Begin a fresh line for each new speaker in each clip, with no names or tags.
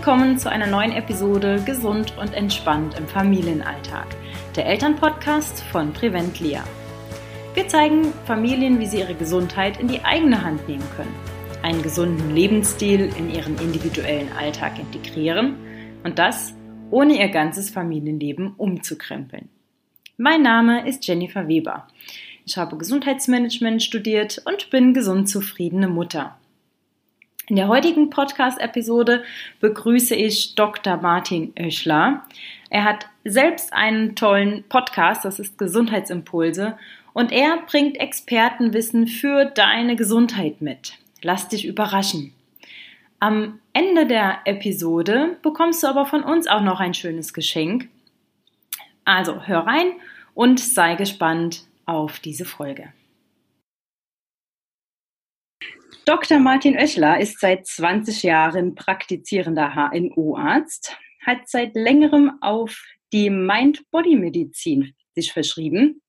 Willkommen zu einer neuen Episode Gesund und entspannt im Familienalltag, der Elternpodcast von Prevent Lea. Wir zeigen Familien, wie sie ihre Gesundheit in die eigene Hand nehmen können, einen gesunden Lebensstil in ihren individuellen Alltag integrieren und das ohne ihr ganzes Familienleben umzukrempeln. Mein Name ist Jennifer Weber. Ich habe Gesundheitsmanagement studiert und bin gesund zufriedene Mutter. In der heutigen Podcast-Episode begrüße ich Dr. Martin Oeschler. Er hat selbst einen tollen Podcast, das ist Gesundheitsimpulse, und er bringt Expertenwissen für deine Gesundheit mit. Lass dich überraschen. Am Ende der Episode bekommst du aber von uns auch noch ein schönes Geschenk. Also hör rein und sei gespannt auf diese Folge. Dr. Martin Oechler ist seit 20 Jahren praktizierender HNO-Arzt, hat seit längerem auf die Mind-Body-Medizin sich verschrieben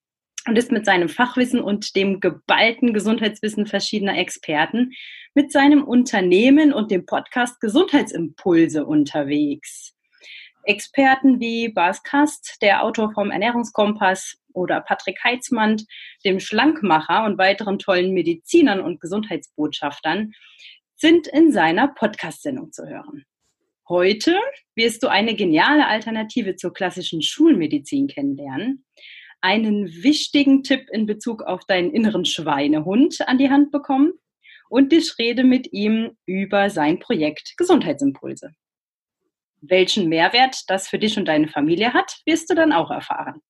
und ist mit seinem Fachwissen und dem geballten Gesundheitswissen verschiedener Experten mit seinem Unternehmen und dem Podcast Gesundheitsimpulse unterwegs. Experten wie Bas Kast, der Autor vom Ernährungskompass, oder Patrick Heitzmann, dem Schlankmacher und weiteren tollen Medizinern und Gesundheitsbotschaftern, sind in seiner Podcast-Sendung zu hören. Heute wirst du eine geniale Alternative zur klassischen Schulmedizin kennenlernen, einen wichtigen Tipp in Bezug auf deinen inneren Schweinehund an die Hand bekommen und ich rede mit ihm über sein Projekt Gesundheitsimpulse. Welchen Mehrwert das für dich und deine Familie hat, wirst du dann auch erfahren.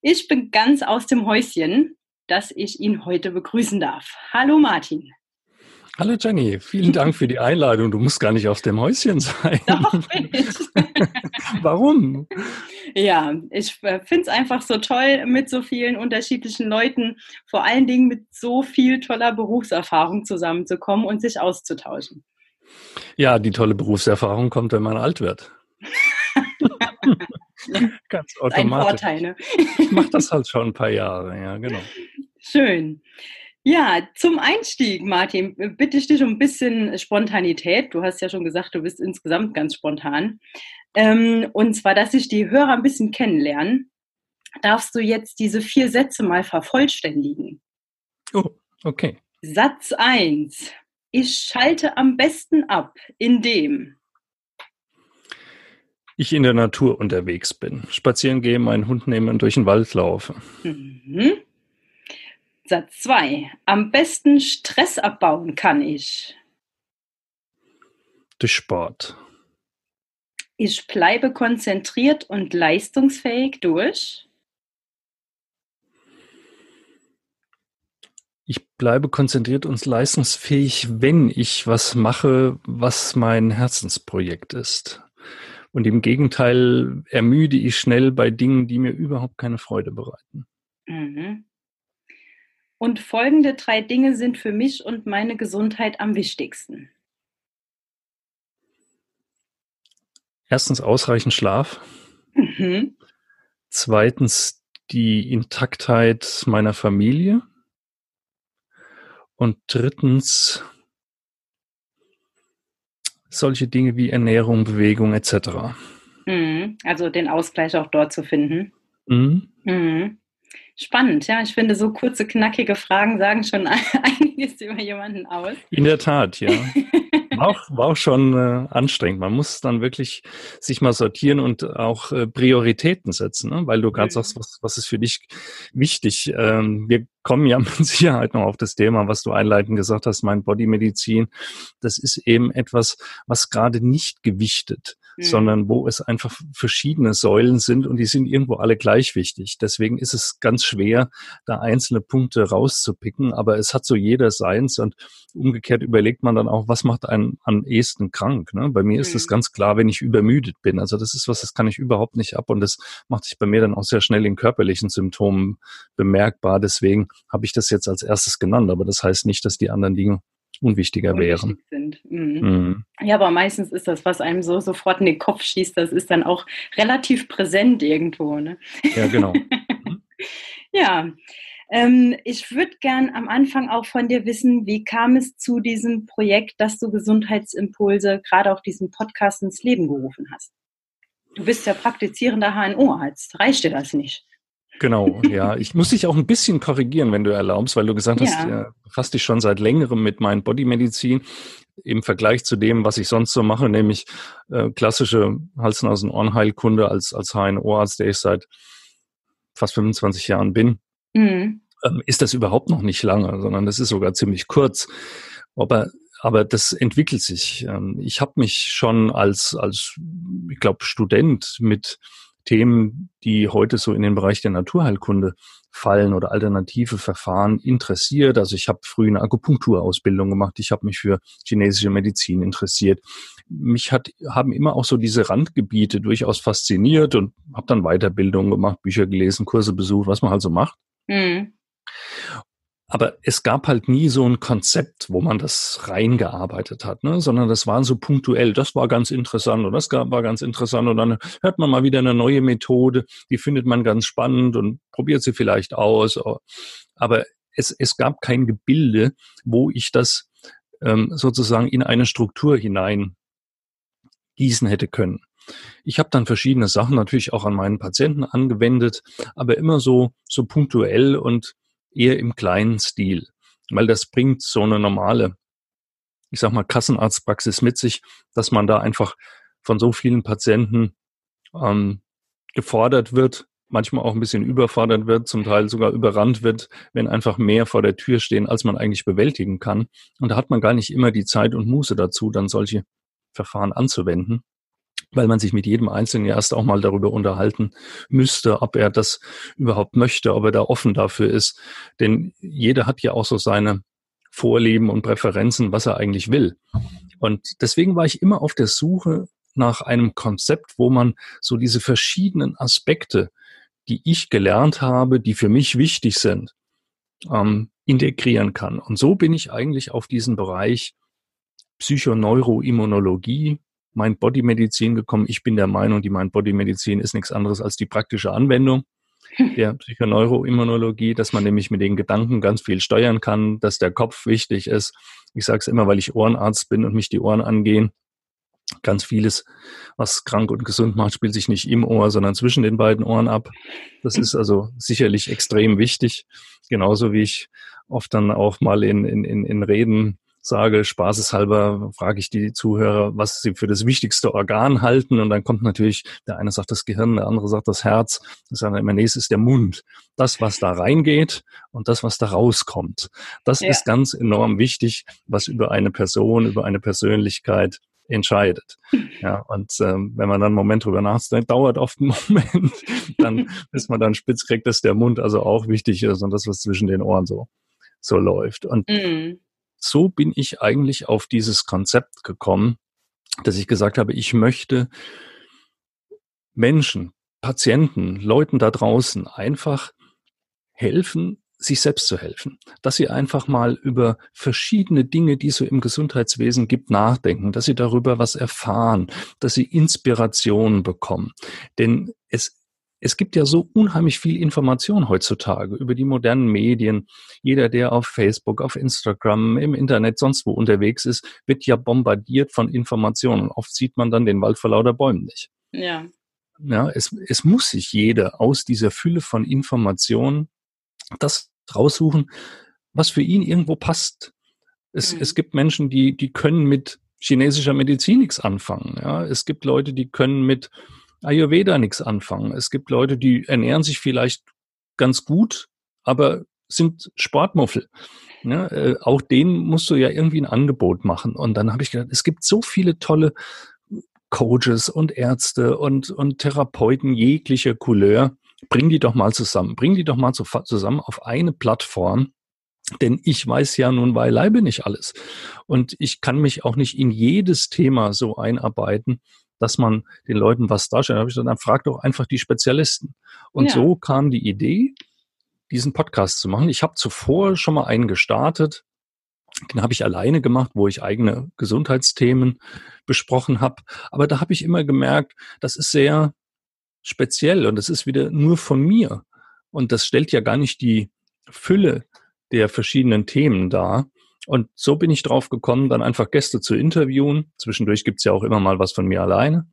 Ich bin ganz aus dem Häuschen, dass ich ihn heute begrüßen darf. Hallo Martin.
Hallo Jenny, vielen Dank für die Einladung. Du musst gar nicht aus dem Häuschen sein. Doch, bin ich. Warum?
Ja, ich äh, finde es einfach so toll, mit so vielen unterschiedlichen Leuten, vor allen Dingen mit so viel toller Berufserfahrung zusammenzukommen und sich auszutauschen.
Ja, die tolle Berufserfahrung kommt, wenn man alt wird. Ganz automatisch. Ein Vorteil, ne? ich mache das halt schon ein paar Jahre, ja, genau.
Schön. Ja, zum Einstieg, Martin, bitte ich dich um ein bisschen Spontanität. Du hast ja schon gesagt, du bist insgesamt ganz spontan. Ähm, und zwar, dass sich die Hörer ein bisschen kennenlernen, darfst du jetzt diese vier Sätze mal vervollständigen.
Oh, okay.
Satz 1. Ich schalte am besten ab, indem
ich in der Natur unterwegs bin, spazieren gehe, meinen Hund nehme und durch den Wald laufe. Mhm.
Satz 2. Am besten Stress abbauen kann ich.
Durch Sport.
Ich bleibe konzentriert und leistungsfähig durch.
Ich bleibe konzentriert und leistungsfähig, wenn ich was mache, was mein Herzensprojekt ist. Und im Gegenteil ermüde ich schnell bei Dingen, die mir überhaupt keine Freude bereiten. Mhm.
Und folgende drei Dinge sind für mich und meine Gesundheit am wichtigsten.
Erstens ausreichend Schlaf. Mhm. Zweitens die Intaktheit meiner Familie. Und drittens solche Dinge wie Ernährung, Bewegung etc.
Mhm. Also den Ausgleich auch dort zu finden. Mhm. Mhm. Spannend, ja. Ich finde, so kurze, knackige Fragen sagen schon einiges über jemanden aus.
In der Tat, ja. War auch, war auch schon äh, anstrengend. Man muss dann wirklich sich mal sortieren und auch äh, Prioritäten setzen, ne? weil du gerade sagst, was, was ist für dich wichtig. Ähm, wir kommen ja mit Sicherheit noch auf das Thema, was du einleitend gesagt hast, mein Bodymedizin. Das ist eben etwas, was gerade nicht gewichtet mhm. sondern wo es einfach verschiedene Säulen sind und die sind irgendwo alle gleich wichtig. Deswegen ist es ganz schwer, da einzelne Punkte rauszupicken, aber es hat so jeder seins und umgekehrt überlegt man dann auch, was macht einen am ehesten krank. Ne? Bei mir mhm. ist es ganz klar, wenn ich übermüdet bin. Also das ist was, das kann ich überhaupt nicht ab und das macht sich bei mir dann auch sehr schnell in körperlichen Symptomen bemerkbar. Deswegen habe ich das jetzt als erstes genannt, aber das heißt nicht, dass die anderen Dinge unwichtiger wären.
Mhm. Mhm. Ja, aber meistens ist das, was einem so sofort in den Kopf schießt, das ist dann auch relativ präsent irgendwo. Ne?
Ja, genau.
ja. Ähm, ich würde gern am Anfang auch von dir wissen, wie kam es zu diesem Projekt, dass du Gesundheitsimpulse, gerade auch diesen Podcast ins Leben gerufen hast? Du bist ja praktizierender HNO-Arzt. Reicht dir das nicht?
Genau, ja. Ich muss dich auch ein bisschen korrigieren, wenn du erlaubst, weil du gesagt hast, ja. ja befasst dich schon seit längerem mit Mind Body Medizin im Vergleich zu dem, was ich sonst so mache, nämlich äh, klassische Hals-Nasen-Ohrenheilkunde als, als HNO-Arzt, der ich seit fast 25 Jahren bin, mhm. ähm, ist das überhaupt noch nicht lange, sondern das ist sogar ziemlich kurz. Aber, aber das entwickelt sich. Ähm, ich habe mich schon als, als ich glaube, Student mit Themen, die heute so in den Bereich der Naturheilkunde fallen oder alternative Verfahren interessiert. Also ich habe früh eine Akupunkturausbildung gemacht, ich habe mich für chinesische Medizin interessiert. Mich hat, haben immer auch so diese Randgebiete durchaus fasziniert und habe dann Weiterbildung gemacht, Bücher gelesen, Kurse besucht, was man halt so macht. Mhm. Aber es gab halt nie so ein Konzept, wo man das reingearbeitet hat, ne? sondern das war so punktuell. Das war ganz interessant und das war ganz interessant und dann hört man mal wieder eine neue Methode, die findet man ganz spannend und probiert sie vielleicht aus. Aber es, es gab kein Gebilde, wo ich das ähm, sozusagen in eine Struktur hinein gießen hätte können. Ich habe dann verschiedene Sachen natürlich auch an meinen Patienten angewendet, aber immer so so punktuell und eher im kleinen Stil, weil das bringt so eine normale, ich sag mal, Kassenarztpraxis mit sich, dass man da einfach von so vielen Patienten ähm, gefordert wird, manchmal auch ein bisschen überfordert wird, zum Teil sogar überrannt wird, wenn einfach mehr vor der Tür stehen, als man eigentlich bewältigen kann. Und da hat man gar nicht immer die Zeit und Muße dazu, dann solche Verfahren anzuwenden weil man sich mit jedem Einzelnen erst auch mal darüber unterhalten müsste, ob er das überhaupt möchte, ob er da offen dafür ist. Denn jeder hat ja auch so seine Vorlieben und Präferenzen, was er eigentlich will. Und deswegen war ich immer auf der Suche nach einem Konzept, wo man so diese verschiedenen Aspekte, die ich gelernt habe, die für mich wichtig sind, ähm, integrieren kann. Und so bin ich eigentlich auf diesen Bereich Psychoneuroimmunologie Mind-Body-Medizin gekommen. Ich bin der Meinung, die Mind-Body-Medizin ist nichts anderes als die praktische Anwendung der Psychoneuroimmunologie, dass man nämlich mit den Gedanken ganz viel steuern kann, dass der Kopf wichtig ist. Ich sage es immer, weil ich Ohrenarzt bin und mich die Ohren angehen. Ganz vieles, was krank und gesund macht, spielt sich nicht im Ohr, sondern zwischen den beiden Ohren ab. Das ist also sicherlich extrem wichtig. Genauso wie ich oft dann auch mal in, in, in Reden sage, spaßeshalber frage ich die Zuhörer, was sie für das wichtigste Organ halten. Und dann kommt natürlich, der eine sagt das Gehirn, der andere sagt das Herz. Das ist dann immer nächstes der Mund. Das, was da reingeht und das, was da rauskommt. Das ja. ist ganz enorm wichtig, was über eine Person, über eine Persönlichkeit entscheidet. Ja, und ähm, wenn man dann einen Moment drüber nachdenkt, dauert oft einen Moment, dann bis man dann spitz kriegt, dass der Mund also auch wichtig ist und das, was zwischen den Ohren so, so läuft. Und mm so bin ich eigentlich auf dieses Konzept gekommen, dass ich gesagt habe, ich möchte Menschen, Patienten, Leuten da draußen einfach helfen, sich selbst zu helfen. Dass sie einfach mal über verschiedene Dinge, die es so im Gesundheitswesen gibt, nachdenken, dass sie darüber was erfahren, dass sie Inspirationen bekommen. Denn es es gibt ja so unheimlich viel Information heutzutage über die modernen Medien. Jeder, der auf Facebook, auf Instagram, im Internet, sonst wo unterwegs ist, wird ja bombardiert von Informationen. Oft sieht man dann den Wald vor lauter Bäumen nicht. Ja. Ja, es, es muss sich jeder aus dieser Fülle von Informationen das raussuchen, was für ihn irgendwo passt. Es, mhm. es gibt Menschen, die, die können mit chinesischer Medizin nichts anfangen. Ja, es gibt Leute, die können mit Ayurveda nichts anfangen. Es gibt Leute, die ernähren sich vielleicht ganz gut, aber sind Sportmuffel. Ja, äh, auch denen musst du ja irgendwie ein Angebot machen. Und dann habe ich gedacht, es gibt so viele tolle Coaches und Ärzte und, und Therapeuten jeglicher Couleur. Bring die doch mal zusammen. Bring die doch mal zu, zusammen auf eine Plattform. Denn ich weiß ja nun beileibe nicht alles. Und ich kann mich auch nicht in jedes Thema so einarbeiten, dass man den Leuten was darstellt. Da habe ich gesagt, dann frag doch einfach die Spezialisten. Und ja. so kam die Idee, diesen Podcast zu machen. Ich habe zuvor schon mal einen gestartet. Den habe ich alleine gemacht, wo ich eigene Gesundheitsthemen besprochen habe. Aber da habe ich immer gemerkt, das ist sehr speziell und das ist wieder nur von mir. Und das stellt ja gar nicht die, Fülle der verschiedenen Themen da. Und so bin ich drauf gekommen, dann einfach Gäste zu interviewen. Zwischendurch gibt's ja auch immer mal was von mir alleine.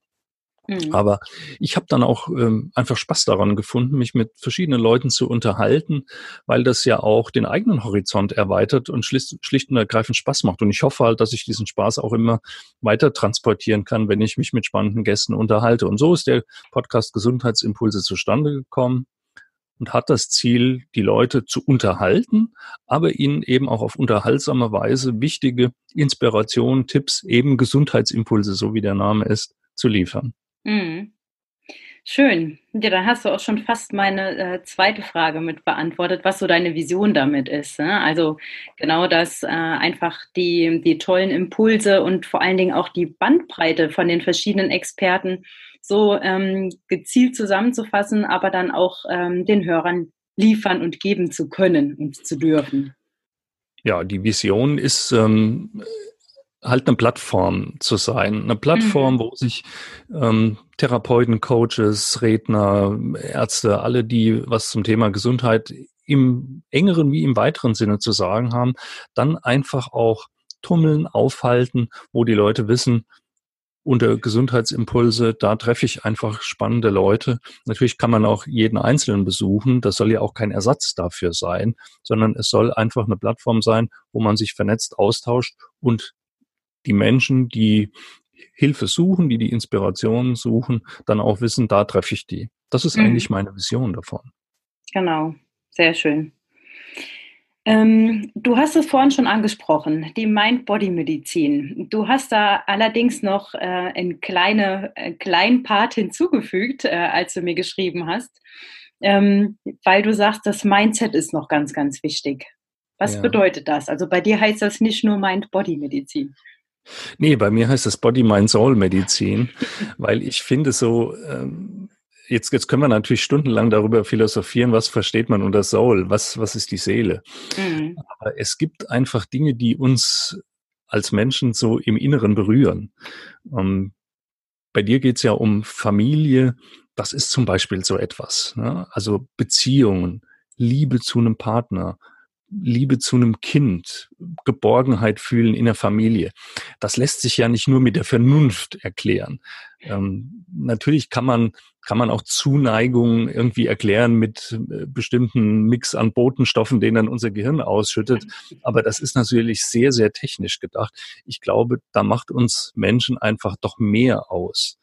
Mhm. Aber ich habe dann auch ähm, einfach Spaß daran gefunden, mich mit verschiedenen Leuten zu unterhalten, weil das ja auch den eigenen Horizont erweitert und schlicht, schlicht und ergreifend Spaß macht. Und ich hoffe halt, dass ich diesen Spaß auch immer weiter transportieren kann, wenn ich mich mit spannenden Gästen unterhalte. Und so ist der Podcast Gesundheitsimpulse zustande gekommen und hat das Ziel, die Leute zu unterhalten, aber ihnen eben auch auf unterhaltsame Weise wichtige Inspirationen, Tipps, eben Gesundheitsimpulse, so wie der Name ist, zu liefern. Mhm.
Schön. Ja, dann hast du auch schon fast meine äh, zweite Frage mit beantwortet, was so deine Vision damit ist. Ne? Also genau das, äh, einfach die, die tollen Impulse und vor allen Dingen auch die Bandbreite von den verschiedenen Experten so ähm, gezielt zusammenzufassen, aber dann auch ähm, den Hörern liefern und geben zu können und zu dürfen.
Ja, die Vision ist ähm, halt eine Plattform zu sein. Eine Plattform, mhm. wo sich ähm, Therapeuten, Coaches, Redner, Ärzte, alle, die was zum Thema Gesundheit im engeren wie im weiteren Sinne zu sagen haben, dann einfach auch tummeln, aufhalten, wo die Leute wissen, unter Gesundheitsimpulse, da treffe ich einfach spannende Leute. Natürlich kann man auch jeden Einzelnen besuchen. Das soll ja auch kein Ersatz dafür sein, sondern es soll einfach eine Plattform sein, wo man sich vernetzt austauscht und die Menschen, die Hilfe suchen, die die Inspiration suchen, dann auch wissen, da treffe ich die. Das ist mhm. eigentlich meine Vision davon.
Genau, sehr schön. Ähm, du hast es vorhin schon angesprochen, die Mind-Body-Medizin. Du hast da allerdings noch äh, einen kleine, äh, kleinen Part hinzugefügt, äh, als du mir geschrieben hast, ähm, weil du sagst, das Mindset ist noch ganz, ganz wichtig. Was ja. bedeutet das? Also bei dir heißt das nicht nur Mind-Body-Medizin.
Nee, bei mir heißt das Body, Mind, Soul Medizin, weil ich finde so, ähm, jetzt, jetzt können wir natürlich stundenlang darüber philosophieren, was versteht man unter Soul, was, was ist die Seele. Mhm. Aber es gibt einfach Dinge, die uns als Menschen so im Inneren berühren. Ähm, bei dir geht's ja um Familie, das ist zum Beispiel so etwas. Ne? Also Beziehungen, Liebe zu einem Partner, Liebe zu einem Kind, Geborgenheit fühlen in der Familie. Das lässt sich ja nicht nur mit der Vernunft erklären. Ähm, natürlich kann man, kann man auch Zuneigung irgendwie erklären mit äh, bestimmten Mix an Botenstoffen, den dann unser Gehirn ausschüttet. Aber das ist natürlich sehr, sehr technisch gedacht. Ich glaube, da macht uns Menschen einfach doch mehr aus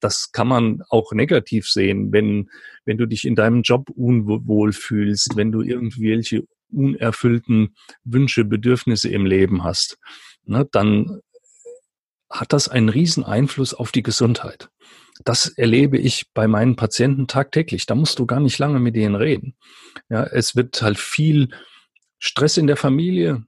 das kann man auch negativ sehen, wenn, wenn du dich in deinem Job unwohl fühlst, wenn du irgendwelche unerfüllten Wünsche, Bedürfnisse im Leben hast, ne, dann hat das einen riesen Einfluss auf die Gesundheit. Das erlebe ich bei meinen Patienten tagtäglich. Da musst du gar nicht lange mit denen reden. Ja, es wird halt viel Stress in der Familie,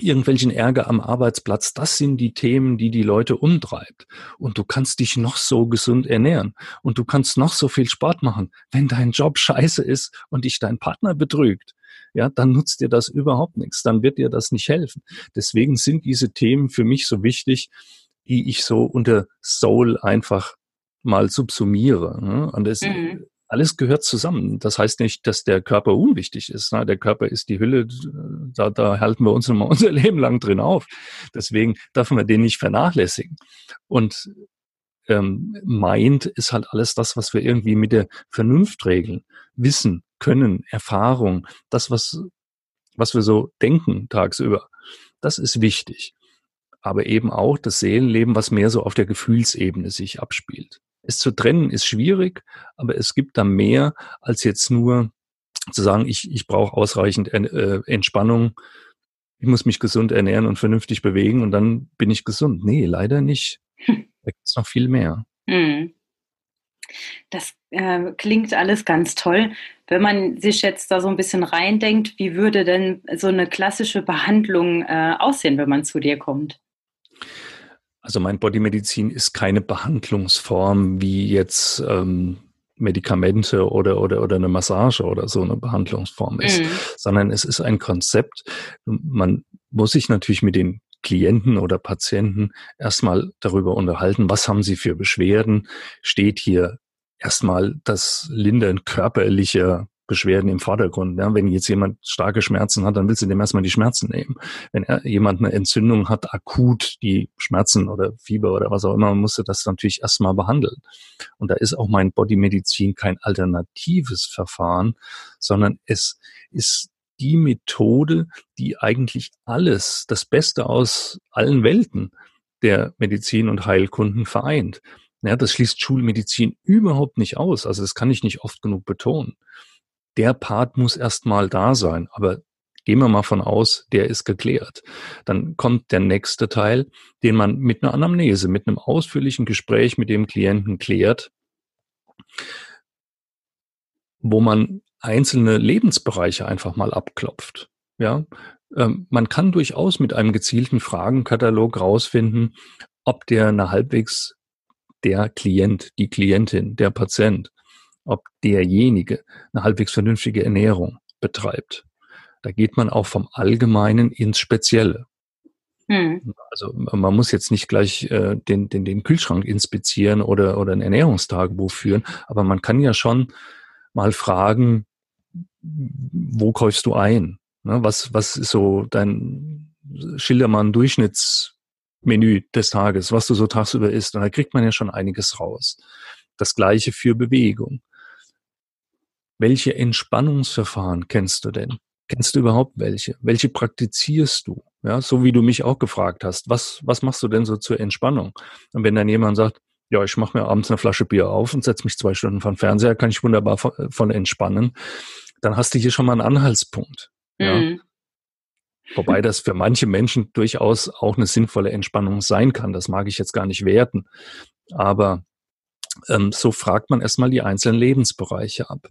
irgendwelchen Ärger am Arbeitsplatz, das sind die Themen, die die Leute umtreibt. Und du kannst dich noch so gesund ernähren und du kannst noch so viel Sport machen. Wenn dein Job scheiße ist und dich dein Partner betrügt, ja, dann nutzt dir das überhaupt nichts. Dann wird dir das nicht helfen. Deswegen sind diese Themen für mich so wichtig, die ich so unter Soul einfach mal subsumiere. Ne? Und das, mhm alles gehört zusammen. Das heißt nicht, dass der Körper unwichtig ist. Ne? Der Körper ist die Hülle, da, da halten wir uns immer unser Leben lang drin auf. Deswegen dürfen wir den nicht vernachlässigen. Und ähm, Mind ist halt alles das, was wir irgendwie mit der Vernunft regeln. Wissen, Können, Erfahrung, das, was, was wir so denken tagsüber. Das ist wichtig. Aber eben auch das Seelenleben, was mehr so auf der Gefühlsebene sich abspielt. Es zu trennen ist schwierig, aber es gibt da mehr als jetzt nur zu sagen, ich, ich brauche ausreichend äh, Entspannung, ich muss mich gesund ernähren und vernünftig bewegen und dann bin ich gesund. Nee, leider nicht. Da gibt es noch viel mehr. Hm.
Das äh, klingt alles ganz toll. Wenn man sich jetzt da so ein bisschen reindenkt, wie würde denn so eine klassische Behandlung äh, aussehen, wenn man zu dir kommt?
Also mein Bodymedizin ist keine Behandlungsform wie jetzt ähm, Medikamente oder, oder, oder eine Massage oder so eine Behandlungsform ist, mhm. sondern es ist ein Konzept. Man muss sich natürlich mit den Klienten oder Patienten erstmal darüber unterhalten, was haben sie für Beschwerden, steht hier erstmal das Lindern körperlicher Beschwerden im Vordergrund. Ja, wenn jetzt jemand starke Schmerzen hat, dann willst du dem erstmal die Schmerzen nehmen. Wenn er, jemand eine Entzündung hat, akut die Schmerzen oder Fieber oder was auch immer, musst du das natürlich erstmal behandeln. Und da ist auch mein Bodymedizin kein alternatives Verfahren, sondern es ist die Methode, die eigentlich alles, das Beste aus allen Welten der Medizin und Heilkunden vereint. Ja, das schließt Schulmedizin überhaupt nicht aus. Also das kann ich nicht oft genug betonen. Der Part muss erstmal da sein, aber gehen wir mal von aus, der ist geklärt. Dann kommt der nächste Teil, den man mit einer Anamnese, mit einem ausführlichen Gespräch mit dem Klienten klärt, wo man einzelne Lebensbereiche einfach mal abklopft. Ja, ähm, man kann durchaus mit einem gezielten Fragenkatalog rausfinden, ob der eine halbwegs der Klient, die Klientin, der Patient, ob derjenige eine halbwegs vernünftige Ernährung betreibt. Da geht man auch vom Allgemeinen ins Spezielle. Hm. Also man muss jetzt nicht gleich äh, den, den, den Kühlschrank inspizieren oder, oder ein Ernährungstagebuch führen, aber man kann ja schon mal fragen, wo kaufst du ein? Ne, was, was ist so dein Schildermann Durchschnittsmenü des Tages, was du so tagsüber isst? Und da kriegt man ja schon einiges raus. Das gleiche für Bewegung. Welche Entspannungsverfahren kennst du denn? Kennst du überhaupt welche? Welche praktizierst du? Ja, so wie du mich auch gefragt hast. Was, was machst du denn so zur Entspannung? Und wenn dann jemand sagt, ja, ich mache mir abends eine Flasche Bier auf und setze mich zwei Stunden vor Fernseher, kann ich wunderbar von, von entspannen, dann hast du hier schon mal einen Anhaltspunkt. Ja. Wobei das für manche Menschen durchaus auch eine sinnvolle Entspannung sein kann. Das mag ich jetzt gar nicht werten. Aber ähm, so fragt man erstmal die einzelnen Lebensbereiche ab.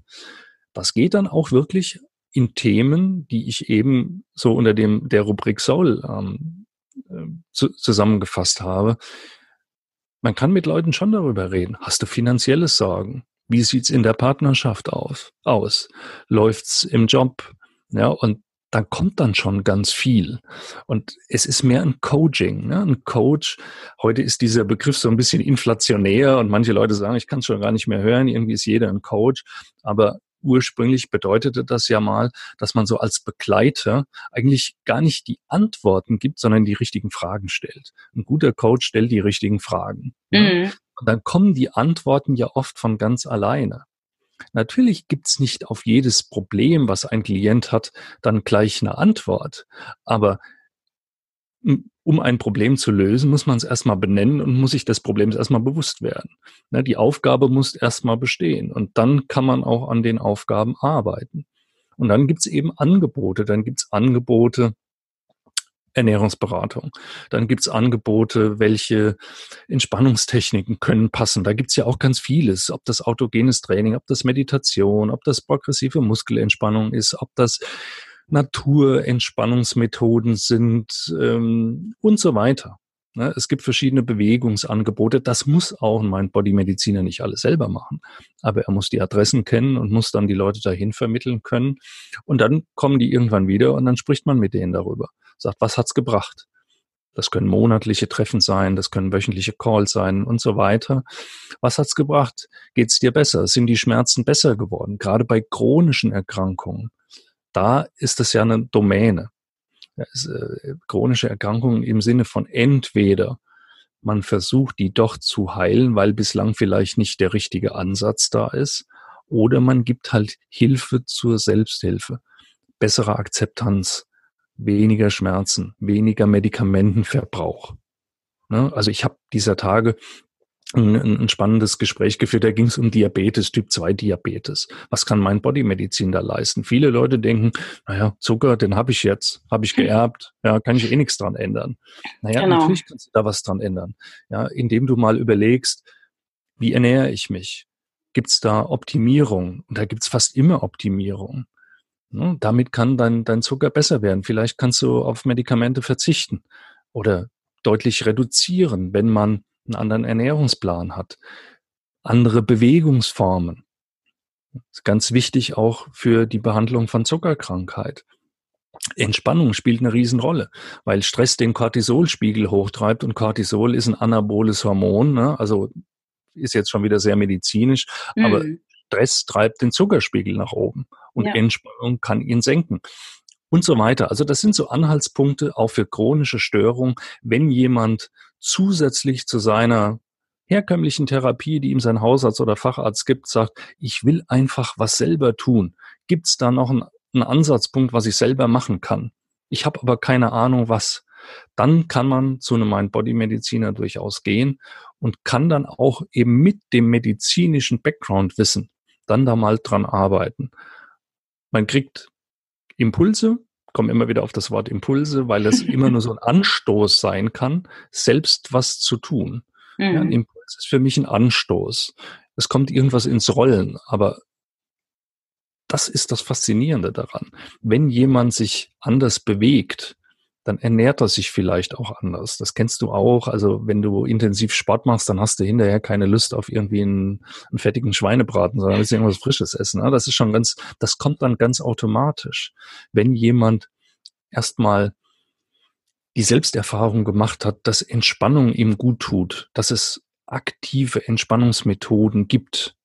Das geht dann auch wirklich in Themen, die ich eben so unter dem der Rubrik Soul ähm, äh, zu, zusammengefasst habe. Man kann mit Leuten schon darüber reden. Hast du finanzielle Sorgen? Wie sieht's in der Partnerschaft auf, aus? Läuft's im Job? Ja, und dann kommt dann schon ganz viel. Und es ist mehr ein Coaching. Ne? Ein Coach, heute ist dieser Begriff so ein bisschen inflationär und manche Leute sagen, ich kann es schon gar nicht mehr hören, irgendwie ist jeder ein Coach. Aber ursprünglich bedeutete das ja mal, dass man so als Begleiter eigentlich gar nicht die Antworten gibt, sondern die richtigen Fragen stellt. Ein guter Coach stellt die richtigen Fragen. Ne? Mhm. Und dann kommen die Antworten ja oft von ganz alleine. Natürlich gibt's nicht auf jedes Problem, was ein Klient hat, dann gleich eine Antwort. Aber um ein Problem zu lösen, muss man es erstmal benennen und muss sich des Problems erstmal bewusst werden. Ne, die Aufgabe muss erstmal bestehen und dann kann man auch an den Aufgaben arbeiten. Und dann gibt's eben Angebote. Dann gibt's Angebote, Ernährungsberatung. Dann gibt's Angebote, welche Entspannungstechniken können passen. Da gibt's ja auch ganz vieles, ob das autogenes Training, ob das Meditation, ob das progressive Muskelentspannung ist, ob das Naturentspannungsmethoden sind ähm, und so weiter. Ne, es gibt verschiedene Bewegungsangebote. Das muss auch mein Bodymediziner nicht alles selber machen. Aber er muss die Adressen kennen und muss dann die Leute dahin vermitteln können. Und dann kommen die irgendwann wieder und dann spricht man mit denen darüber sagt, was hat's gebracht? Das können monatliche Treffen sein, das können wöchentliche Calls sein und so weiter. Was hat's gebracht? Geht's dir besser? Sind die Schmerzen besser geworden? Gerade bei chronischen Erkrankungen. Da ist es ja eine Domäne. Äh, chronische Erkrankungen im Sinne von entweder man versucht, die doch zu heilen, weil bislang vielleicht nicht der richtige Ansatz da ist, oder man gibt halt Hilfe zur Selbsthilfe, bessere Akzeptanz, weniger Schmerzen, weniger Medikamentenverbrauch. Ne? Also ich habe dieser Tage ein, ein, spannendes Gespräch geführt, da ging es um Diabetes, Typ 2 Diabetes. Was kann mein Bodymedizin da leisten? Viele Leute denken, naja, Zucker, den habe ich jetzt, habe ich geerbt, ja, kann ich eh nichts dran ändern. Naja, genau. natürlich kannst du da was dran ändern. Ja, indem du mal überlegst, wie ernähre ich mich? Gibt's da Optimierung? Und da gibt's fast immer Optimierung. Ne? Damit kann dein, dein Zucker besser werden. Vielleicht kannst du auf Medikamente verzichten oder deutlich reduzieren, wenn man einen anderen Ernährungsplan hat. Andere Bewegungsformen. Das ist ganz wichtig auch für die Behandlung von Zuckerkrankheit. Entspannung spielt eine Riesenrolle, weil Stress den Cortisolspiegel hochtreibt und Cortisol ist ein anaboles Hormon, ne? also ist jetzt schon wieder sehr medizinisch, mhm. aber Stress treibt den Zuckerspiegel nach oben und ja. Entspannung kann ihn senken und so weiter. Also das sind so Anhaltspunkte auch für chronische Störungen, wenn jemand zusätzlich zu seiner herkömmlichen Therapie, die ihm sein Hausarzt oder Facharzt gibt, sagt, ich will einfach was selber tun. Gibt es da noch einen, einen Ansatzpunkt, was ich selber machen kann? Ich habe aber keine Ahnung, was. Dann kann man zu einem Mind-Body-Mediziner durchaus gehen und kann dann auch eben mit dem medizinischen Background-Wissen dann da mal dran arbeiten. Man kriegt Impulse, komme immer wieder auf das Wort Impulse, weil es immer nur so ein Anstoß sein kann, selbst was zu tun. Mhm. Ja, ein mhm. Impuls ist für mich ein Anstoß. Es kommt irgendwas ins Rollen, aber das ist das Faszinierende daran. Wenn jemand sich anders bewegt, dann ernährt er sich vielleicht auch anders. Das kennst du auch. Also wenn du intensiv Sport machst, dann hast du hinterher keine Lust auf irgendwie einen, einen fettigen Schweinebraten, sondern willst irgendwas Frisches essen. Ne? Das ist schon ganz, das kommt dann ganz automatisch. Wenn jemand erstmal die Selbsterfahrung gemacht hat, dass Entspannung ihm gut tut, dass es aktive Entspannungsmethoden gibt,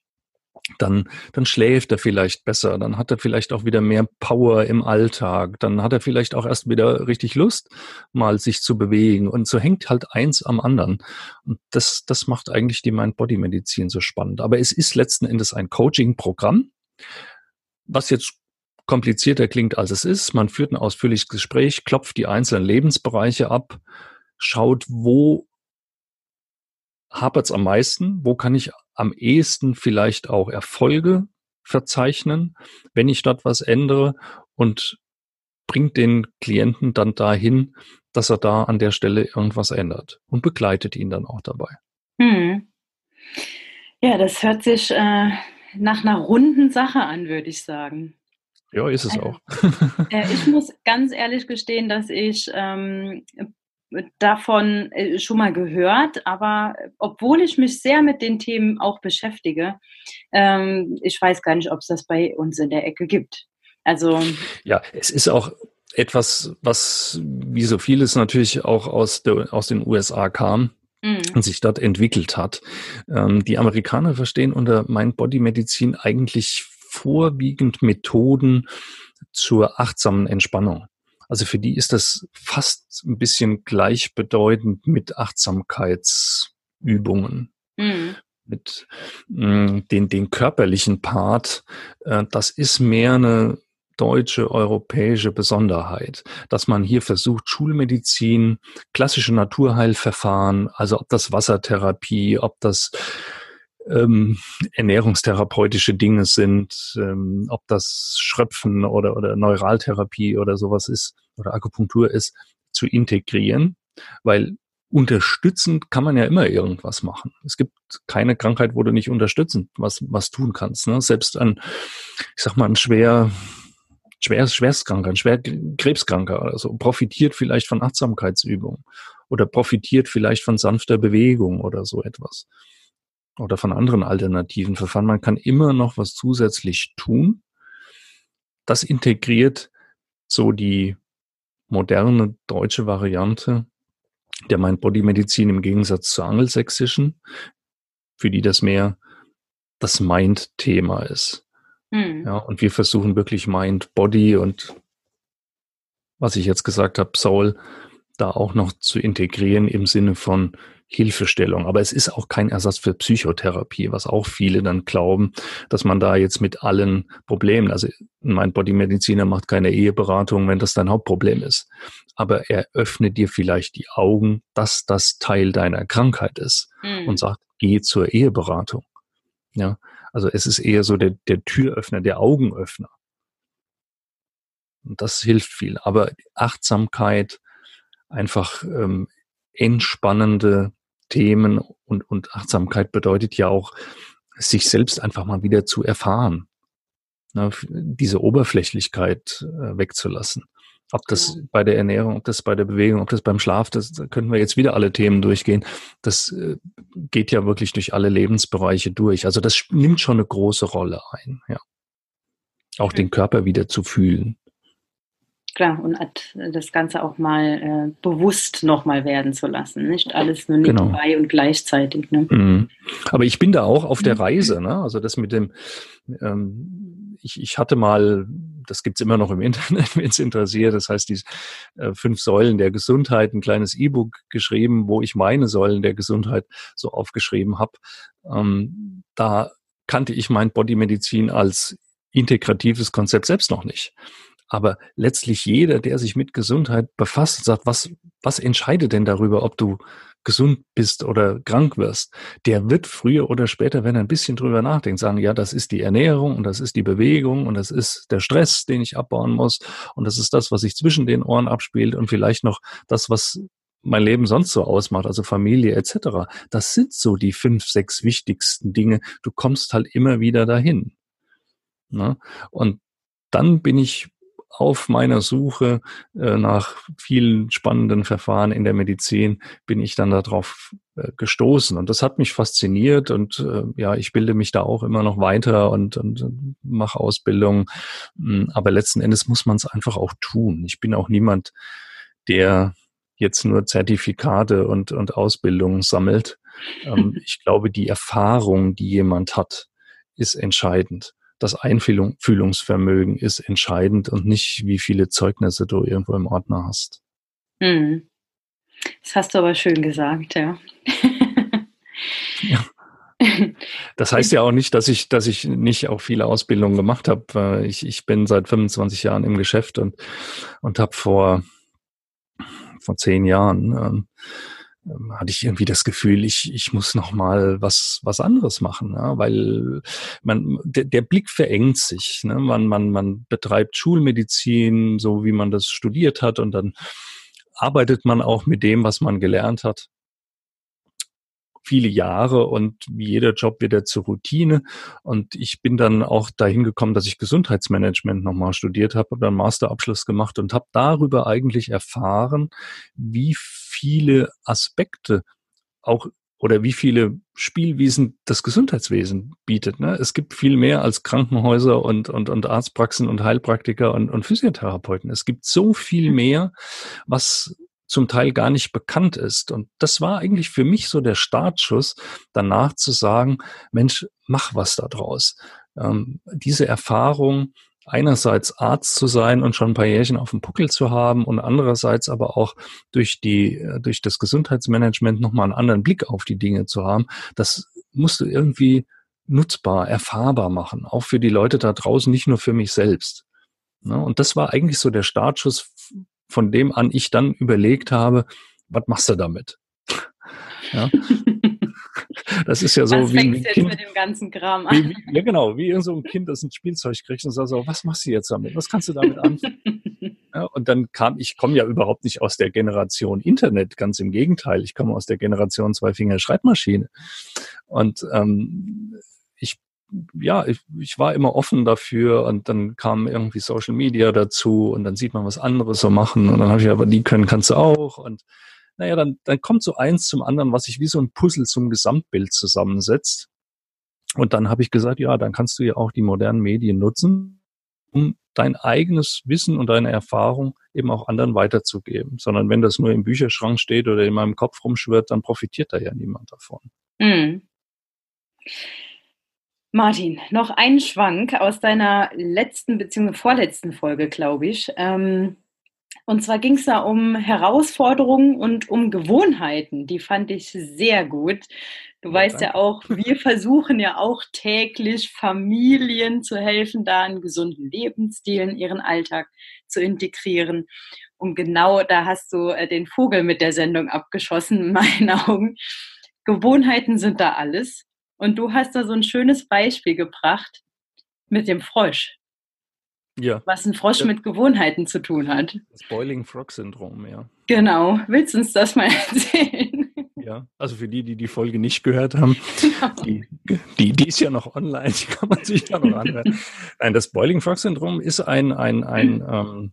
dann, dann schläft er vielleicht besser, dann hat er vielleicht auch wieder mehr Power im Alltag, dann hat er vielleicht auch erst wieder richtig Lust, mal sich zu bewegen. Und so hängt halt eins am anderen. Und das, das macht eigentlich die Mind-Body-Medizin so spannend. Aber es ist letzten Endes ein Coaching-Programm, was jetzt komplizierter klingt, als es ist. Man führt ein ausführliches Gespräch, klopft die einzelnen Lebensbereiche ab, schaut, wo hapert es am meisten, wo kann ich am ehesten vielleicht auch Erfolge verzeichnen, wenn ich dort was ändere und bringt den Klienten dann dahin, dass er da an der Stelle irgendwas ändert und begleitet ihn dann auch dabei. Hm.
Ja, das hört sich äh, nach einer runden Sache an, würde ich sagen.
Ja, ist es also, auch.
äh, ich muss ganz ehrlich gestehen, dass ich ähm, davon äh, schon mal gehört, aber obwohl ich mich sehr mit den Themen auch beschäftige, ähm, ich weiß gar nicht, ob es das bei uns in der Ecke gibt. Also
ja, es ist auch etwas, was wie so vieles natürlich auch aus, der, aus den USA kam mhm. und sich dort entwickelt hat. Ähm, die Amerikaner verstehen unter Mind-Body-Medizin eigentlich vorwiegend Methoden zur achtsamen Entspannung. Also für die ist das fast ein bisschen gleichbedeutend mit Achtsamkeitsübungen. Mhm. Mit mh, mm, den, den körperlichen Part, äh, das ist mehr eine deutsche, europäische Besonderheit, dass man hier versucht, Schulmedizin, klassische Naturheilverfahren, also ob das Wassertherapie, ob das ähm, ernährungstherapeutische Dinge sind, ähm, ob das Schröpfen oder, oder Neuraltherapie oder sowas ist oder Akupunktur ist, zu integrieren, weil unterstützend kann man ja immer irgendwas machen. Es gibt keine Krankheit, wo du nicht unterstützend was, was tun kannst. Ne? Selbst ein, ich sag mal, ein schwer, schwer, schwerstkranker, ein schwer Krebskranker oder so, profitiert vielleicht von Achtsamkeitsübungen oder profitiert vielleicht von sanfter Bewegung oder so etwas oder von anderen alternativen Verfahren. Man kann immer noch was zusätzlich tun. Das integriert so die moderne deutsche Variante der Mind-Body-Medizin im Gegensatz zur angelsächsischen, für die das mehr das Mind-Thema ist. Mhm. Ja, und wir versuchen wirklich Mind, Body und was ich jetzt gesagt habe, Soul, da auch noch zu integrieren im Sinne von Hilfestellung. Aber es ist auch kein Ersatz für Psychotherapie, was auch viele dann glauben, dass man da jetzt mit allen Problemen, also mein Bodymediziner macht keine Eheberatung, wenn das dein Hauptproblem ist. Aber er öffnet dir vielleicht die Augen, dass das Teil deiner Krankheit ist mhm. und sagt, geh zur Eheberatung. Ja, also es ist eher so der, der Türöffner, der Augenöffner. Und das hilft viel. Aber Achtsamkeit, einfach ähm, entspannende Themen und, und Achtsamkeit bedeutet ja auch, sich selbst einfach mal wieder zu erfahren. Ne, diese Oberflächlichkeit äh, wegzulassen. Ob das ja. bei der Ernährung, ob das bei der Bewegung, ob das beim Schlaf, das da können wir jetzt wieder alle Themen durchgehen. Das äh, geht ja wirklich durch alle Lebensbereiche durch. Also das nimmt schon eine große Rolle ein, ja. Auch den Körper wieder zu fühlen.
Klar, und das Ganze auch mal äh, bewusst nochmal werden zu lassen. Nicht alles nur nebenbei genau. und gleichzeitig. Ne?
Mhm. Aber ich bin da auch auf der mhm. Reise. Ne? Also das mit dem, ähm, ich, ich hatte mal, das gibt's immer noch im Internet, wenn es interessiert, das heißt die äh, fünf Säulen der Gesundheit, ein kleines E-Book geschrieben, wo ich meine Säulen der Gesundheit so aufgeschrieben habe. Ähm, da kannte ich mein Bodymedizin als integratives Konzept selbst noch nicht. Aber letztlich jeder, der sich mit Gesundheit befasst, sagt, was, was entscheidet denn darüber, ob du gesund bist oder krank wirst, der wird früher oder später, wenn er ein bisschen drüber nachdenkt, sagen, ja, das ist die Ernährung und das ist die Bewegung und das ist der Stress, den ich abbauen muss und das ist das, was sich zwischen den Ohren abspielt und vielleicht noch das, was mein Leben sonst so ausmacht, also Familie etc. Das sind so die fünf, sechs wichtigsten Dinge. Du kommst halt immer wieder dahin. Ne? Und dann bin ich auf meiner Suche äh, nach vielen spannenden Verfahren in der Medizin bin ich dann darauf äh, gestoßen und das hat mich fasziniert und äh, ja, ich bilde mich da auch immer noch weiter und, und, und mache Ausbildung, hm, aber letzten Endes muss man es einfach auch tun. Ich bin auch niemand, der jetzt nur Zertifikate und, und Ausbildungen sammelt. Ähm, ich glaube, die Erfahrung, die jemand hat, ist entscheidend das Einfühlungsvermögen ist entscheidend und nicht, wie viele Zeugnisse du irgendwo im Ordner hast.
Hm. Das hast du aber schön gesagt, ja.
ja. Das heißt ja auch nicht, dass ich, dass ich nicht auch viele Ausbildungen gemacht habe. Ich, ich bin seit 25 Jahren im Geschäft und, und habe vor, vor zehn Jahren ähm, hatte ich irgendwie das Gefühl, ich, ich muss noch mal was, was anderes machen, ja, weil man, der, der Blick verengt sich. Ne? Man, man, man betreibt Schulmedizin, so wie man das studiert hat und dann arbeitet man auch mit dem, was man gelernt hat viele Jahre und wie jeder Job wird er zur Routine. Und ich bin dann auch dahin gekommen, dass ich Gesundheitsmanagement nochmal studiert habe, habe dann Masterabschluss gemacht und habe darüber eigentlich erfahren, wie viele Aspekte auch oder wie viele Spielwiesen das Gesundheitswesen bietet. Ne? Es gibt viel mehr als Krankenhäuser und, und, und Arztpraxen und Heilpraktiker und, und Physiotherapeuten. Es gibt so viel mehr, was zum Teil gar nicht bekannt ist. Und das war eigentlich für mich so der Startschuss, danach zu sagen, Mensch, mach was da draus. Ähm, diese Erfahrung, einerseits Arzt zu sein und schon ein paar Jährchen auf dem Puckel zu haben und andererseits aber auch durch die, äh, durch das Gesundheitsmanagement nochmal einen anderen Blick auf die Dinge zu haben, das musst du irgendwie nutzbar, erfahrbar machen, auch für die Leute da draußen, nicht nur für mich selbst. Ne? Und das war eigentlich so der Startschuss von dem an ich dann überlegt habe, was machst du damit? ja. Das ist ja so
was
wie
ein kind, mit dem ganzen Kram an.
Wie, wie, ja, genau, wie so ein Kind, das ein Spielzeug kriegt und sagt so, was machst du jetzt damit? Was kannst du damit anfangen? ja, und dann kam, ich komme ja überhaupt nicht aus der Generation Internet, ganz im Gegenteil. Ich komme aus der Generation Zwei-Finger-Schreibmaschine. Und ähm, ja, ich, ich war immer offen dafür und dann kam irgendwie Social Media dazu und dann sieht man was anderes so machen und dann habe ich aber die können kannst du auch und naja, dann, dann kommt so eins zum anderen, was sich wie so ein Puzzle zum Gesamtbild zusammensetzt. Und dann habe ich gesagt, ja, dann kannst du ja auch die modernen Medien nutzen, um dein eigenes Wissen und deine Erfahrung eben auch anderen weiterzugeben. Sondern wenn das nur im Bücherschrank steht oder in meinem Kopf rumschwirrt, dann profitiert da ja niemand davon. Mhm.
Martin, noch ein Schwank aus deiner letzten bzw. vorletzten Folge, glaube ich. Ähm, und zwar ging es da um Herausforderungen und um Gewohnheiten. Die fand ich sehr gut. Du ja, weißt danke. ja auch, wir versuchen ja auch täglich Familien zu helfen, da einen gesunden Lebensstil in ihren Alltag zu integrieren. Und genau da hast du äh, den Vogel mit der Sendung abgeschossen, in meinen Augen. Gewohnheiten sind da alles. Und du hast da so ein schönes Beispiel gebracht mit dem Frosch. Ja. Was ein Frosch mit Gewohnheiten zu tun hat.
Das Boiling Frog Syndrom, ja.
Genau. Willst du uns das mal erzählen?
Ja, also für die, die die Folge nicht gehört haben, genau. die, die, die ist ja noch online, die kann man sich ja noch anhören. Nein, das Boiling Frog Syndrom ist ein, ein, ein, ähm,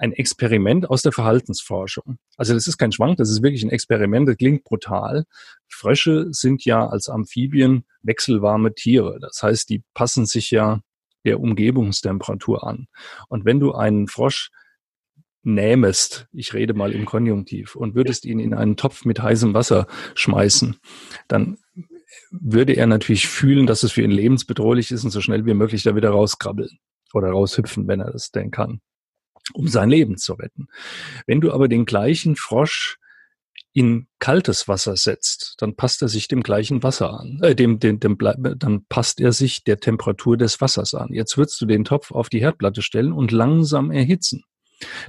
ein Experiment aus der Verhaltensforschung. Also das ist kein Schwank, das ist wirklich ein Experiment, das klingt brutal. Frösche sind ja als Amphibien wechselwarme Tiere. Das heißt, die passen sich ja der Umgebungstemperatur an. Und wenn du einen Frosch nähmest, ich rede mal im Konjunktiv, und würdest ihn in einen Topf mit heißem Wasser schmeißen, dann würde er natürlich fühlen, dass es für ihn lebensbedrohlich ist und so schnell wie möglich da wieder rauskrabbeln oder raushüpfen, wenn er das denn kann, um sein Leben zu retten. Wenn du aber den gleichen Frosch in kaltes Wasser setzt, dann passt er sich dem gleichen Wasser an, äh, dem, dem, dem, dann passt er sich der Temperatur des Wassers an. Jetzt würdest du den Topf auf die Herdplatte stellen und langsam erhitzen.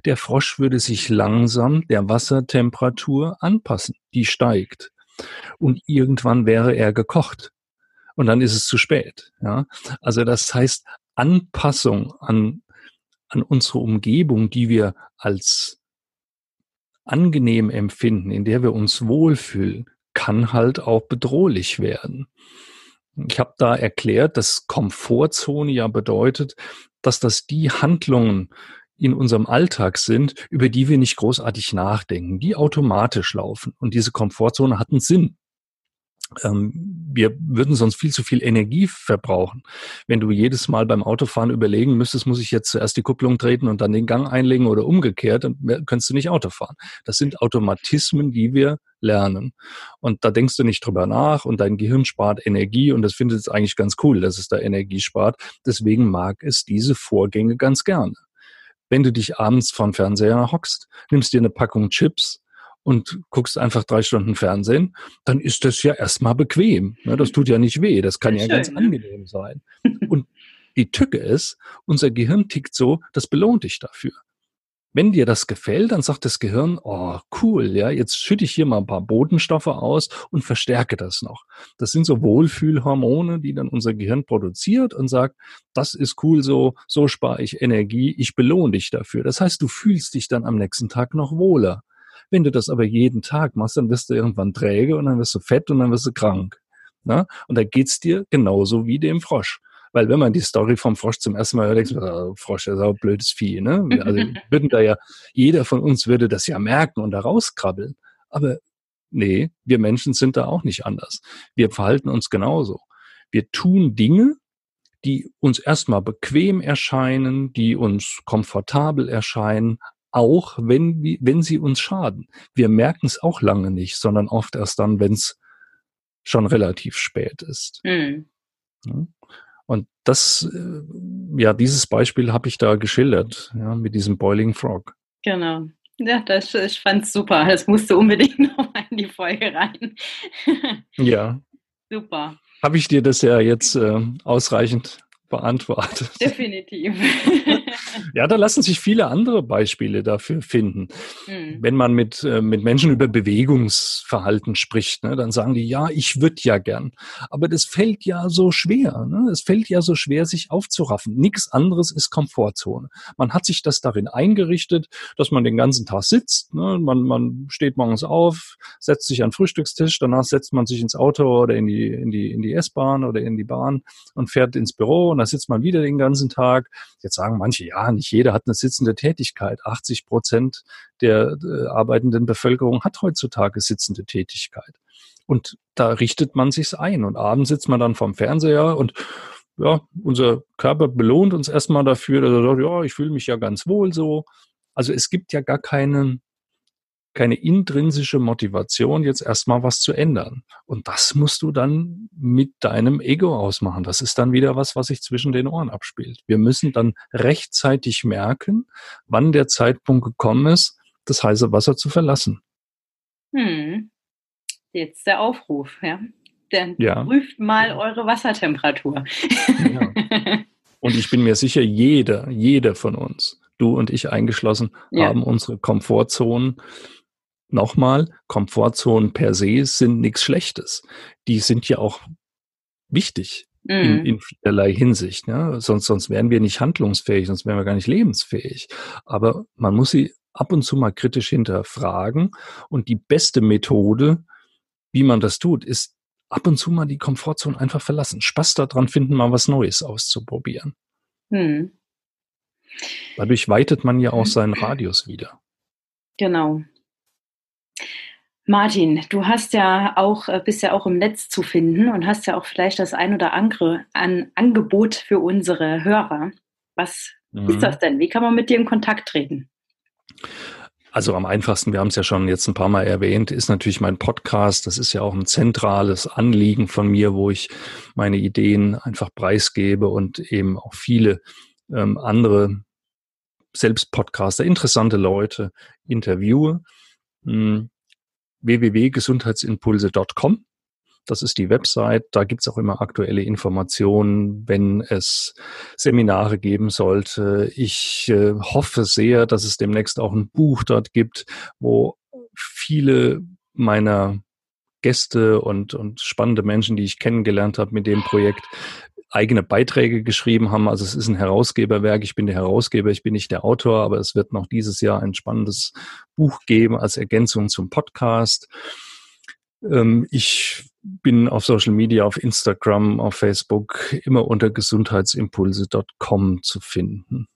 Der Frosch würde sich langsam der Wassertemperatur anpassen, die steigt. Und irgendwann wäre er gekocht. Und dann ist es zu spät. Ja? Also das heißt, Anpassung an, an unsere Umgebung, die wir als angenehm empfinden, in der wir uns wohlfühlen, kann halt auch bedrohlich werden. Ich habe da erklärt, dass Komfortzone ja bedeutet, dass das die Handlungen in unserem Alltag sind, über die wir nicht großartig nachdenken, die automatisch laufen. Und diese Komfortzone hat einen Sinn. Ähm, wir würden sonst viel zu viel Energie verbrauchen. Wenn du jedes Mal beim Autofahren überlegen müsstest, muss ich jetzt zuerst die Kupplung treten und dann den Gang einlegen oder umgekehrt, dann könntest du nicht Auto fahren. Das sind Automatismen, die wir lernen. Und da denkst du nicht drüber nach und dein Gehirn spart Energie und das findet es eigentlich ganz cool, dass es da Energie spart. Deswegen mag es diese Vorgänge ganz gerne wenn du dich abends vom Fernseher hockst, nimmst dir eine Packung Chips und guckst einfach drei Stunden Fernsehen, dann ist das ja erstmal bequem. Ne? Das tut ja nicht weh, das kann ja, ja ganz ne? angenehm sein. Und die Tücke ist, unser Gehirn tickt so, das belohnt dich dafür. Wenn dir das gefällt, dann sagt das Gehirn, oh, cool, ja, jetzt schütte ich hier mal ein paar Botenstoffe aus und verstärke das noch. Das sind so Wohlfühlhormone, die dann unser Gehirn produziert und sagt, das ist cool so, so spare ich Energie, ich belohne dich dafür. Das heißt, du fühlst dich dann am nächsten Tag noch wohler. Wenn du das aber jeden Tag machst, dann wirst du irgendwann träge und dann wirst du fett und dann wirst du krank. Ja? Und da geht's dir genauso wie dem Frosch. Weil wenn man die Story vom Frosch zum ersten Mal hört, denkt man, oh, Frosch ist auch ein blödes Vieh. Ne? Also würden da ja, jeder von uns würde das ja merken und da rauskrabbeln. Aber nee, wir Menschen sind da auch nicht anders. Wir verhalten uns genauso. Wir tun Dinge, die uns erstmal bequem erscheinen, die uns komfortabel erscheinen, auch wenn, wenn sie uns schaden. Wir merken es auch lange nicht, sondern oft erst dann, wenn es schon relativ spät ist. Mhm. Und das, äh, ja, dieses Beispiel habe ich da geschildert, ja, mit diesem Boiling Frog.
Genau. Ja, das, ich fand es super. Das musste unbedingt nochmal in die Folge rein.
ja.
Super.
Habe ich dir das ja jetzt äh, ausreichend beantwortet.
Definitiv.
ja, da lassen sich viele andere Beispiele dafür finden. Mhm. Wenn man mit, äh, mit Menschen über Bewegungsverhalten spricht, ne, dann sagen die, ja, ich würde ja gern. Aber das fällt ja so schwer. Ne? Es fällt ja so schwer, sich aufzuraffen. Nichts anderes ist Komfortzone. Man hat sich das darin eingerichtet, dass man den ganzen Tag sitzt. Ne? Man, man steht morgens auf, setzt sich an den Frühstückstisch, danach setzt man sich ins Auto oder in die, in die, in die S-Bahn oder in die Bahn und fährt ins Büro und da sitzt man wieder den ganzen Tag. Jetzt sagen manche, ja, nicht jeder hat eine sitzende Tätigkeit. 80 Prozent der äh, arbeitenden Bevölkerung hat heutzutage sitzende Tätigkeit. Und da richtet man sich's ein. Und abends sitzt man dann vorm Fernseher und ja, unser Körper belohnt uns erstmal dafür, dass er sagt, ja, ich fühle mich ja ganz wohl so. Also es gibt ja gar keinen keine intrinsische Motivation, jetzt erstmal was zu ändern. Und das musst du dann mit deinem Ego ausmachen. Das ist dann wieder was, was sich zwischen den Ohren abspielt. Wir müssen dann rechtzeitig merken, wann der Zeitpunkt gekommen ist, das heiße Wasser zu verlassen.
Hm. Jetzt der Aufruf, ja. Dann ja. prüft mal eure Wassertemperatur. Ja.
Und ich bin mir sicher, jeder, jeder von uns, du und ich eingeschlossen, haben unsere Komfortzonen nochmal, Komfortzonen per se sind nichts Schlechtes. Die sind ja auch wichtig mm. in, mhm. in vielerlei Hinsicht. Ne? Sonst, sonst wären wir nicht handlungsfähig, sonst wären wir gar nicht lebensfähig. Aber man muss sie ab und zu mal kritisch hinterfragen. Und die beste Methode, wie man das tut, ist ab und zu mal die Komfortzone einfach verlassen. Spaß daran finden, mal was Neues auszuprobieren. Mm. Dadurch weitet man ja auch seinen Radius wieder.
Genau. Martin, du hast ja auch, äh, bist ja auch im Netz zu finden und hast ja auch vielleicht das ein oder andere an Angebot für unsere Hörer. Was mhm. ist das denn? Wie kann man mit dir in Kontakt treten?
Also am einfachsten, wir haben es ja schon jetzt ein paar Mal erwähnt, ist natürlich mein Podcast. Das ist ja auch ein zentrales Anliegen von mir, wo ich meine Ideen einfach preisgebe und eben auch viele ähm, andere selbst Podcaster, interessante Leute interviewe. Hm, www.gesundheitsimpulse.com das ist die Website. Da gibt's auch immer aktuelle Informationen, wenn es Seminare geben sollte. Ich äh, hoffe sehr, dass es demnächst auch ein Buch dort gibt, wo viele meiner Gäste und, und spannende Menschen, die ich kennengelernt habe mit dem Projekt, eigene Beiträge geschrieben haben. Also es ist ein Herausgeberwerk. Ich bin der Herausgeber, ich bin nicht der Autor, aber es wird noch dieses Jahr ein spannendes Buch geben als Ergänzung zum Podcast. Ähm, ich bin auf Social Media, auf Instagram, auf Facebook immer unter gesundheitsimpulse.com zu finden.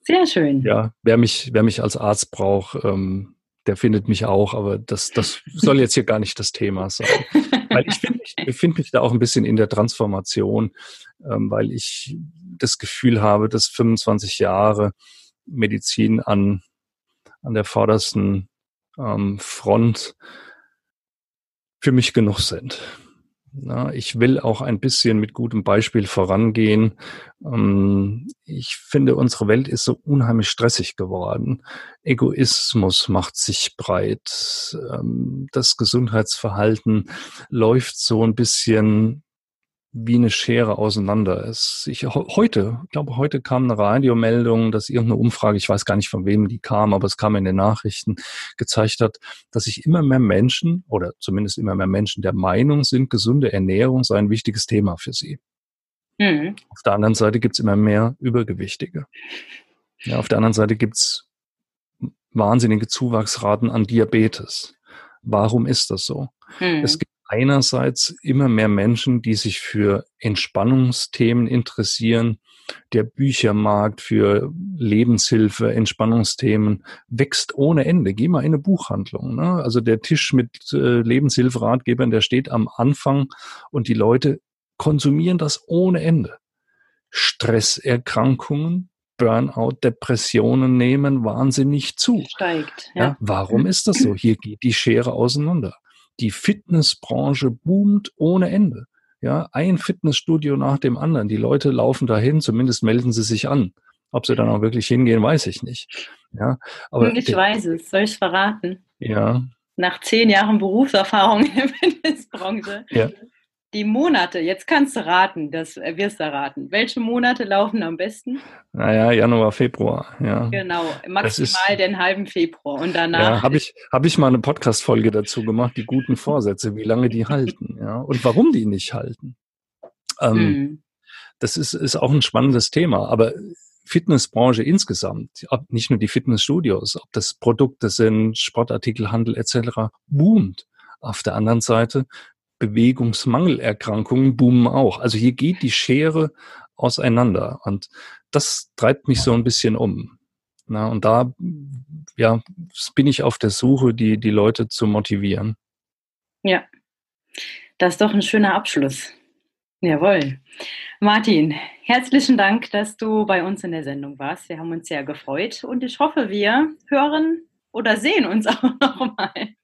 Sehr schön.
Ja, wer mich, wer mich als Arzt braucht, ähm, der findet mich auch, aber das, das soll jetzt hier gar nicht das Thema sein. weil ich finde ich befinde mich da auch ein bisschen in der Transformation, ähm, weil ich das Gefühl habe, dass 25 Jahre Medizin an, an der vordersten ähm, Front für mich genug sind. Ja, ich will auch ein bisschen mit gutem Beispiel vorangehen. Ähm, ich finde, unsere Welt ist so unheimlich stressig geworden. Egoismus macht sich breit. Ähm, das Gesundheitsverhalten läuft so ein bisschen wie eine Schere auseinander ist. Ich heute, ich glaube, heute kam eine Radiomeldung, dass irgendeine Umfrage, ich weiß gar nicht von wem die kam, aber es kam in den Nachrichten, gezeigt hat, dass sich immer mehr Menschen oder zumindest immer mehr Menschen der Meinung sind, gesunde Ernährung sei ein wichtiges Thema für sie. Mhm. Auf der anderen Seite gibt's immer mehr Übergewichtige. Ja, auf der anderen Seite gibt's wahnsinnige Zuwachsraten an Diabetes. Warum ist das so? Mhm. Es gibt einerseits immer mehr Menschen, die sich für Entspannungsthemen interessieren. Der Büchermarkt für Lebenshilfe, Entspannungsthemen wächst ohne Ende. Geh mal in eine Buchhandlung. Ne? Also der Tisch mit äh, Lebenshilferatgebern, der steht am Anfang und die Leute konsumieren das ohne Ende. Stresserkrankungen, Burnout, Depressionen nehmen wahnsinnig zu.
Steigt.
Ja. ja. warum ist das so? Hier geht die Schere auseinander die Fitnessbranche boomt ohne Ende. Ja, ein Fitnessstudio nach dem anderen. Die Leute laufen dahin, zumindest melden sie sich an. Ob sie dann auch wirklich hingehen, weiß ich nicht. Ja,
aber ich weiß es, soll ich verraten?
Ja.
Nach zehn Jahren Berufserfahrung in der Fitnessbranche ja die Monate, jetzt kannst du raten, das äh, wirst du erraten. Welche Monate laufen am besten?
Naja, Januar, Februar, ja.
Genau, maximal ist, den halben Februar und danach.
Ja, habe ich, hab ich mal eine Podcast-Folge dazu gemacht, die guten Vorsätze, wie lange die halten, ja, und warum die nicht halten. Ähm, hm. Das ist, ist auch ein spannendes Thema, aber Fitnessbranche insgesamt, ob nicht nur die Fitnessstudios, ob das Produkte sind, Sportartikelhandel etc., boomt. Auf der anderen Seite Bewegungsmangelerkrankungen boomen auch. Also hier geht die Schere auseinander und das treibt mich so ein bisschen um. Na, und da ja, bin ich auf der Suche, die, die Leute zu motivieren.
Ja, das ist doch ein schöner Abschluss. Jawohl. Martin, herzlichen Dank, dass du bei uns in der Sendung warst. Wir haben uns sehr gefreut und ich hoffe, wir hören oder sehen uns auch nochmal.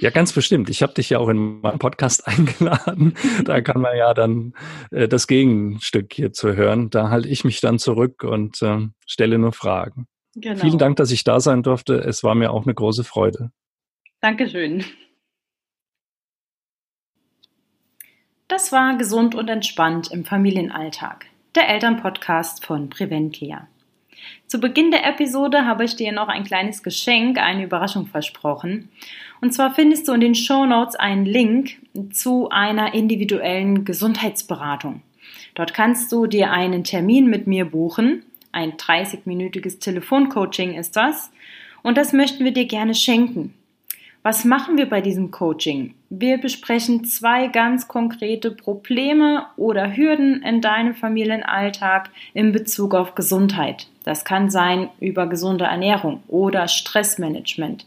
Ja, ganz bestimmt. Ich habe dich ja auch in meinen Podcast eingeladen. Da kann man ja dann äh, das Gegenstück hier zu hören. Da halte ich mich dann zurück und äh, stelle nur Fragen. Genau. Vielen Dank, dass ich da sein durfte. Es war mir auch eine große Freude.
Dankeschön. Das war Gesund und Entspannt im Familienalltag, der Elternpodcast von Preventlia. Zu Beginn der Episode habe ich dir noch ein kleines Geschenk, eine Überraschung versprochen. Und zwar findest du in den Show Notes einen Link zu einer individuellen Gesundheitsberatung. Dort kannst du dir einen Termin mit mir buchen. Ein 30-minütiges Telefoncoaching ist das. Und das möchten wir dir gerne schenken. Was machen wir bei diesem Coaching? Wir besprechen zwei ganz konkrete Probleme oder Hürden in deinem Familienalltag in Bezug auf Gesundheit. Das kann sein über gesunde Ernährung oder Stressmanagement,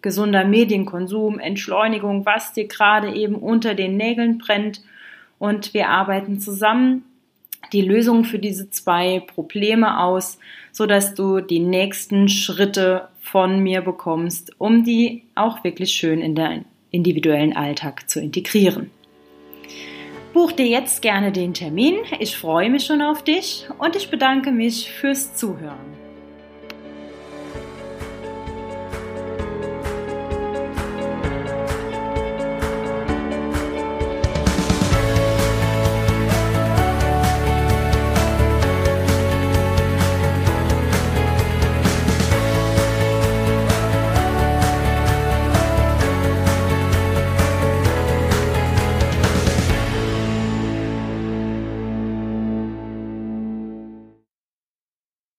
gesunder Medienkonsum, Entschleunigung, was dir gerade eben unter den Nägeln brennt. Und wir arbeiten zusammen die Lösung für diese zwei Probleme aus, so dass du die nächsten Schritte von mir bekommst, um die auch wirklich schön in deinen individuellen Alltag zu integrieren. Buch dir jetzt gerne den Termin. Ich freue mich schon auf dich und ich bedanke mich fürs Zuhören.